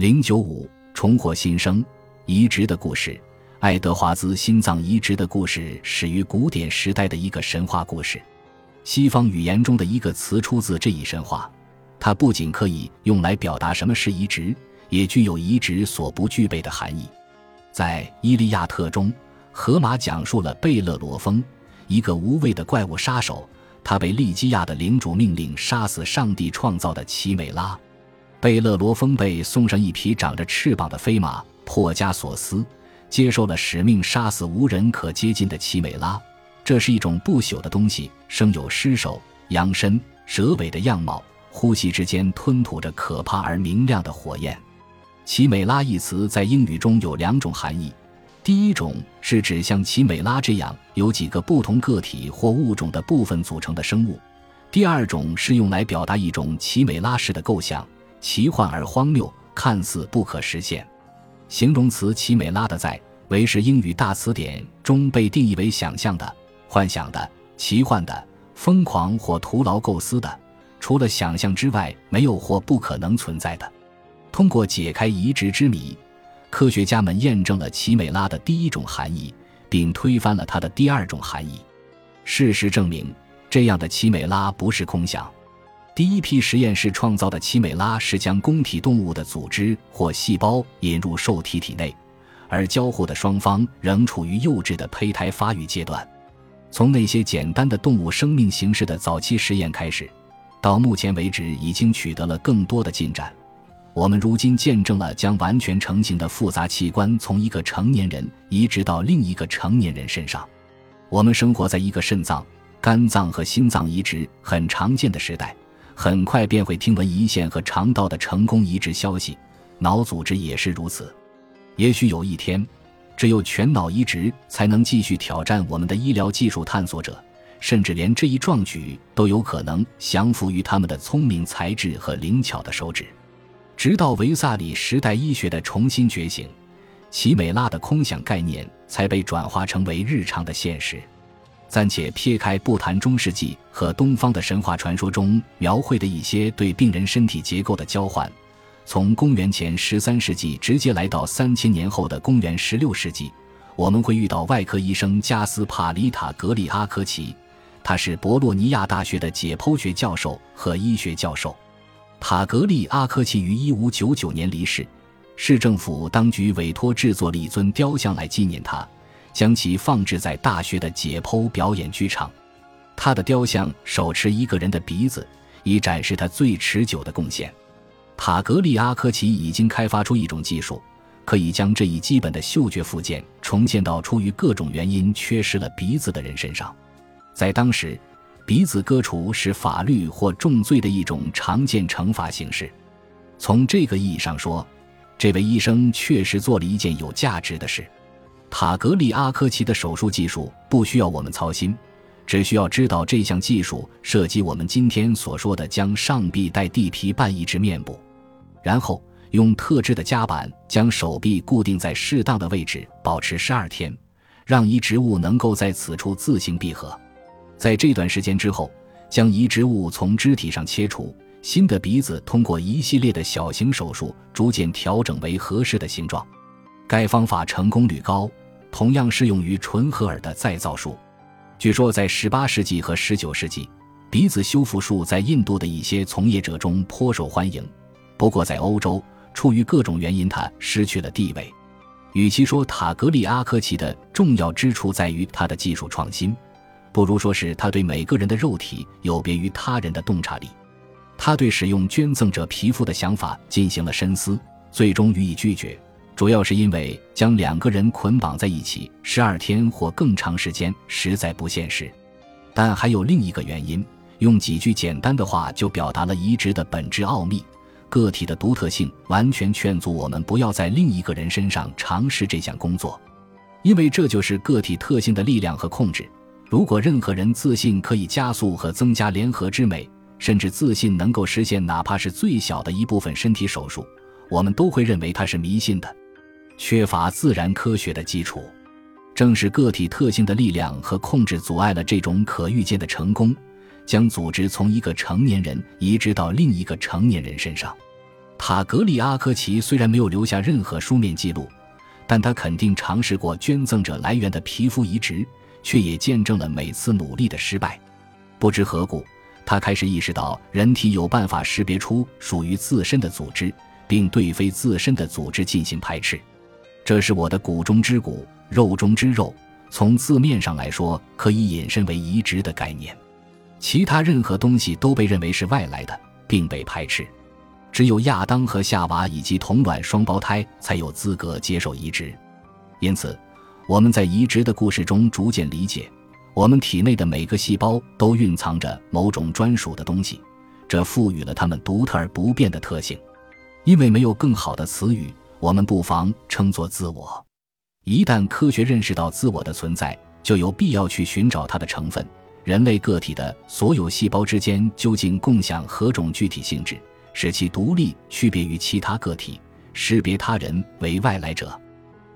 零九五重获新生移植的故事，爱德华兹心脏移植的故事始于古典时代的一个神话故事。西方语言中的一个词出自这一神话，它不仅可以用来表达什么是移植，也具有移植所不具备的含义。在《伊利亚特》中，荷马讲述了贝勒罗峰，一个无畏的怪物杀手，他被利基亚的领主命令杀死上帝创造的奇美拉。贝勒罗峰被送上一匹长着翅膀的飞马，珀加索斯接受了使命，杀死无人可接近的奇美拉。这是一种不朽的东西，生有狮首、羊身、蛇尾的样貌，呼吸之间吞吐着可怕而明亮的火焰。奇美拉一词在英语中有两种含义，第一种是指像奇美拉这样由几个不同个体或物种的部分组成的生物；第二种是用来表达一种奇美拉式的构想。奇幻而荒谬，看似不可实现。形容词“奇美拉”的在维氏英语大词典中被定义为想象的、幻想的、奇幻的、疯狂或徒劳构思的。除了想象之外，没有或不可能存在的。通过解开移植之谜，科学家们验证了奇美拉的第一种含义，并推翻了它的第二种含义。事实证明，这样的奇美拉不是空想。第一批实验室创造的奇美拉是将公体动物的组织或细胞引入受体体内，而交互的双方仍处于幼稚的胚胎发育阶段。从那些简单的动物生命形式的早期实验开始，到目前为止已经取得了更多的进展。我们如今见证了将完全成型的复杂器官从一个成年人移植到另一个成年人身上。我们生活在一个肾脏、肝脏和心脏移植很常见的时代。很快便会听闻胰腺和肠道的成功移植消息，脑组织也是如此。也许有一天，只有全脑移植才能继续挑战我们的医疗技术探索者，甚至连这一壮举都有可能降服于他们的聪明才智和灵巧的手指。直到维萨里时代医学的重新觉醒，奇美拉的空想概念才被转化成为日常的现实。暂且撇开不谈中世纪和东方的神话传说中描绘的一些对病人身体结构的交换，从公元前十三世纪直接来到三千年后的公元十六世纪，我们会遇到外科医生加斯帕里塔格利阿科奇，他是博洛尼亚大学的解剖学教授和医学教授。塔格利阿科奇于一五九九年离世，市政府当局委托制作了一尊雕像来纪念他。将其放置在大学的解剖表演剧场，他的雕像手持一个人的鼻子，以展示他最持久的贡献。塔格利阿科奇已经开发出一种技术，可以将这一基本的嗅觉附件重建到出于各种原因缺失了鼻子的人身上。在当时，鼻子割除是法律或重罪的一种常见惩罚形式。从这个意义上说，这位医生确实做了一件有价值的事。塔格利阿科奇的手术技术不需要我们操心，只需要知道这项技术涉及我们今天所说的将上臂带地皮半移植面部，然后用特制的夹板将手臂固定在适当的位置，保持十二天，让移植物能够在此处自行闭合。在这段时间之后，将移植物从肢体上切除，新的鼻子通过一系列的小型手术逐渐调整为合适的形状。该方法成功率高。同样适用于纯合耳的再造术。据说，在18世纪和19世纪，鼻子修复术在印度的一些从业者中颇受欢迎。不过，在欧洲，出于各种原因，它失去了地位。与其说塔格利阿科奇的重要之处在于他的技术创新，不如说是他对每个人的肉体有别于他人的洞察力。他对使用捐赠者皮肤的想法进行了深思，最终予以拒绝。主要是因为将两个人捆绑在一起十二天或更长时间实在不现实，但还有另一个原因。用几句简单的话就表达了移植的本质奥秘：个体的独特性完全劝阻我们不要在另一个人身上尝试这项工作，因为这就是个体特性的力量和控制。如果任何人自信可以加速和增加联合之美，甚至自信能够实现哪怕是最小的一部分身体手术，我们都会认为他是迷信的。缺乏自然科学的基础，正是个体特性的力量和控制阻碍了这种可预见的成功，将组织从一个成年人移植到另一个成年人身上。塔格利阿科奇虽然没有留下任何书面记录，但他肯定尝试过捐赠者来源的皮肤移植，却也见证了每次努力的失败。不知何故，他开始意识到人体有办法识别出属于自身的组织，并对非自身的组织进行排斥。这是我的骨中之骨，肉中之肉。从字面上来说，可以引申为移植的概念。其他任何东西都被认为是外来的，并被排斥。只有亚当和夏娃以及同卵双胞胎才有资格接受移植，因此，我们在移植的故事中逐渐理解，我们体内的每个细胞都蕴藏着某种专属的东西，这赋予了它们独特而不变的特性。因为没有更好的词语，我们不妨称作自我。一旦科学认识到自我的存在，就有必要去寻找它的成分。人类个体的所有细胞之间究竟共享何种具体性质？使其独立区别于其他个体，识别他人为外来者。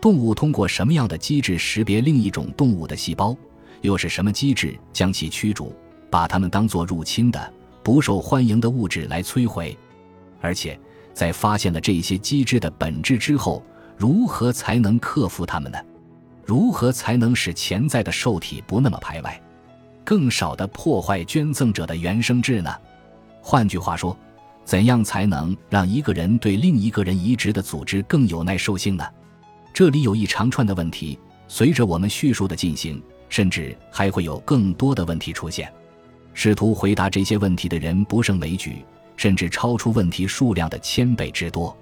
动物通过什么样的机制识别另一种动物的细胞？又是什么机制将其驱逐，把它们当作入侵的、不受欢迎的物质来摧毁？而且，在发现了这些机制的本质之后，如何才能克服它们呢？如何才能使潜在的受体不那么排外，更少的破坏捐赠者的原生质呢？换句话说。怎样才能让一个人对另一个人移植的组织更有耐受性呢？这里有一长串的问题，随着我们叙述的进行，甚至还会有更多的问题出现。试图回答这些问题的人不胜枚举，甚至超出问题数量的千倍之多。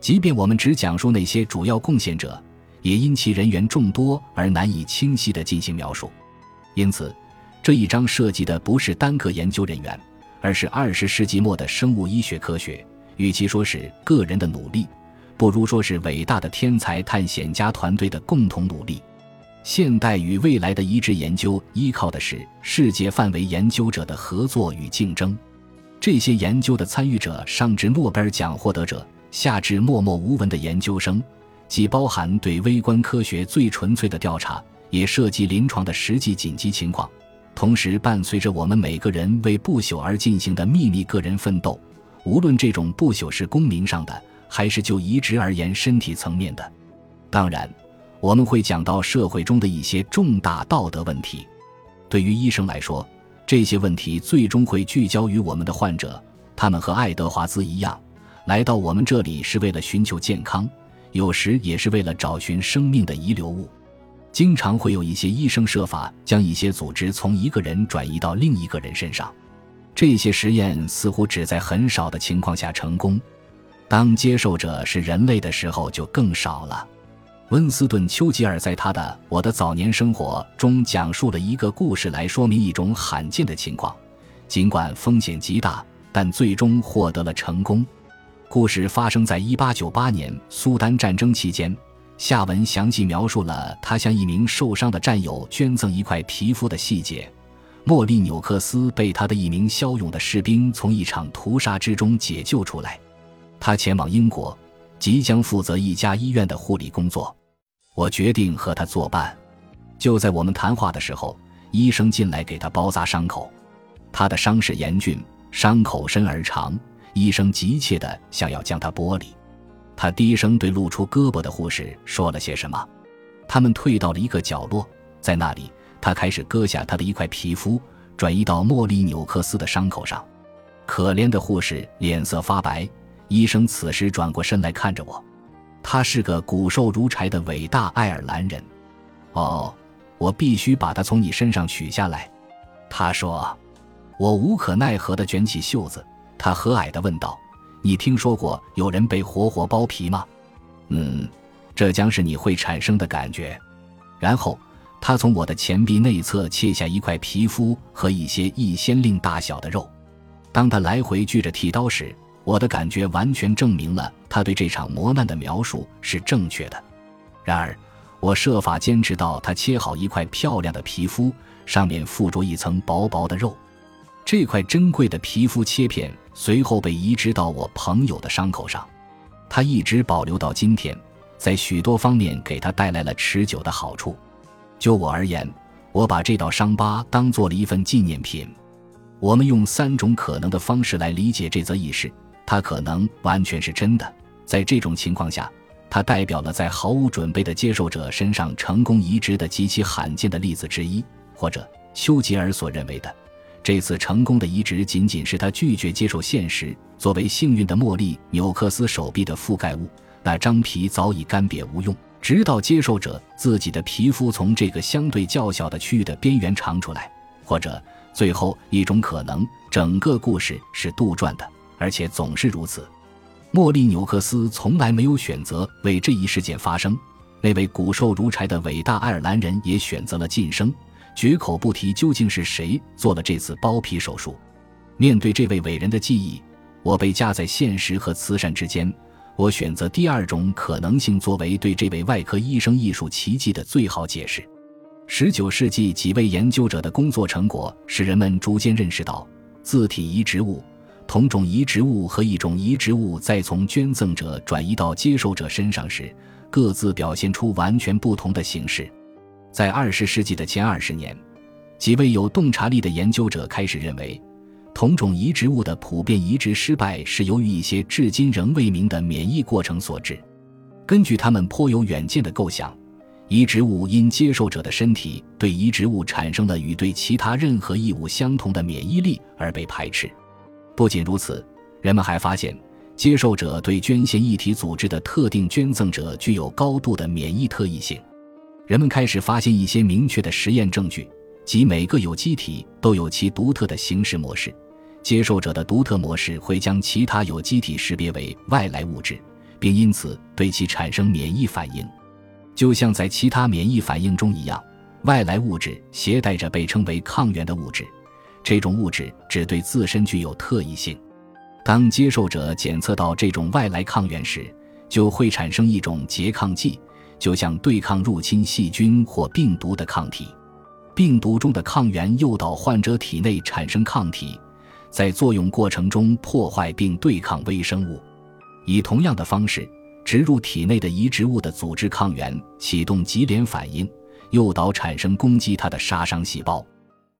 即便我们只讲述那些主要贡献者，也因其人员众多而难以清晰地进行描述。因此，这一章涉及的不是单个研究人员。而是二十世纪末的生物医学科学，与其说是个人的努力，不如说是伟大的天才探险家团队的共同努力。现代与未来的移植研究依靠的是世界范围研究者的合作与竞争。这些研究的参与者，上至诺贝尔奖获得者，下至默默无闻的研究生，既包含对微观科学最纯粹的调查，也涉及临床的实际紧急情况。同时，伴随着我们每个人为不朽而进行的秘密个人奋斗，无论这种不朽是公民上的，还是就移植而言身体层面的。当然，我们会讲到社会中的一些重大道德问题。对于医生来说，这些问题最终会聚焦于我们的患者。他们和爱德华兹一样，来到我们这里是为了寻求健康，有时也是为了找寻生命的遗留物。经常会有一些医生设法将一些组织从一个人转移到另一个人身上，这些实验似乎只在很少的情况下成功。当接受者是人类的时候，就更少了。温斯顿·丘吉尔在他的《我的早年生活》中讲述了一个故事来说明一种罕见的情况，尽管风险极大，但最终获得了成功。故事发生在1898年苏丹战争期间。下文详细描述了他向一名受伤的战友捐赠一块皮肤的细节。莫利纽克斯被他的一名骁勇的士兵从一场屠杀之中解救出来，他前往英国，即将负责一家医院的护理工作。我决定和他作伴。就在我们谈话的时候，医生进来给他包扎伤口。他的伤势严峻，伤口深而长，医生急切地想要将他剥离。他低声对露出胳膊的护士说了些什么，他们退到了一个角落，在那里，他开始割下他的一块皮肤，转移到莫利纽克斯的伤口上。可怜的护士脸色发白。医生此时转过身来看着我，他是个骨瘦如柴的伟大爱尔兰人。哦，我必须把他从你身上取下来，他说。我无可奈何地卷起袖子，他和蔼地问道。你听说过有人被活活剥皮吗？嗯，这将是你会产生的感觉。然后，他从我的前臂内侧切下一块皮肤和一些一先令大小的肉。当他来回锯着剃刀时，我的感觉完全证明了他对这场磨难的描述是正确的。然而，我设法坚持到他切好一块漂亮的皮肤，上面附着一层薄薄的肉。这块珍贵的皮肤切片随后被移植到我朋友的伤口上，他一直保留到今天，在许多方面给他带来了持久的好处。就我而言，我把这道伤疤当做了一份纪念品。我们用三种可能的方式来理解这则轶事：它可能完全是真的。在这种情况下，它代表了在毫无准备的接受者身上成功移植的极其罕见的例子之一，或者丘吉尔所认为的这次成功的移植仅仅是他拒绝接受现实作为幸运的茉莉纽克斯手臂的覆盖物，那张皮早已干瘪无用，直到接受者自己的皮肤从这个相对较小的区域的边缘长出来，或者最后一种可能，整个故事是杜撰的，而且总是如此。莫利纽克斯从来没有选择为这一事件发声。那位骨瘦如柴的伟大爱尔兰人也选择了晋升，绝口不提究竟是谁做了这次包皮手术。面对这位伟人的记忆，我被夹在现实和慈善之间。我选择第二种可能性作为对这位外科医生艺术奇迹的最好解释。十九世纪几位研究者的工作成果使人们逐渐认识到自体移植物。同种移植物和一种移植物在从捐赠者转移到接受者身上时，各自表现出完全不同的形式。在二十世纪的前二十年，几位有洞察力的研究者开始认为，同种移植物的普遍移植失败是由于一些至今仍未明的免疫过程所致。根据他们颇有远见的构想，移植物因接受者的身体对移植物产生了与对其他任何异物相同的免疫力而被排斥。不仅如此，人们还发现，接受者对捐献异体组织的特定捐赠者具有高度的免疫特异性。人们开始发现一些明确的实验证据，即每个有机体都有其独特的形式模式。接受者的独特模式会将其他有机体识别为外来物质，并因此对其产生免疫反应。就像在其他免疫反应中一样，外来物质携带着被称为抗原的物质。这种物质只对自身具有特异性。当接受者检测到这种外来抗原时，就会产生一种拮抗剂，就像对抗入侵细菌或病毒的抗体。病毒中的抗原诱导患者体内产生抗体，在作用过程中破坏并对抗微生物。以同样的方式，植入体内的移植物的组织抗原启动级联反应，诱导产生攻击它的杀伤细胞。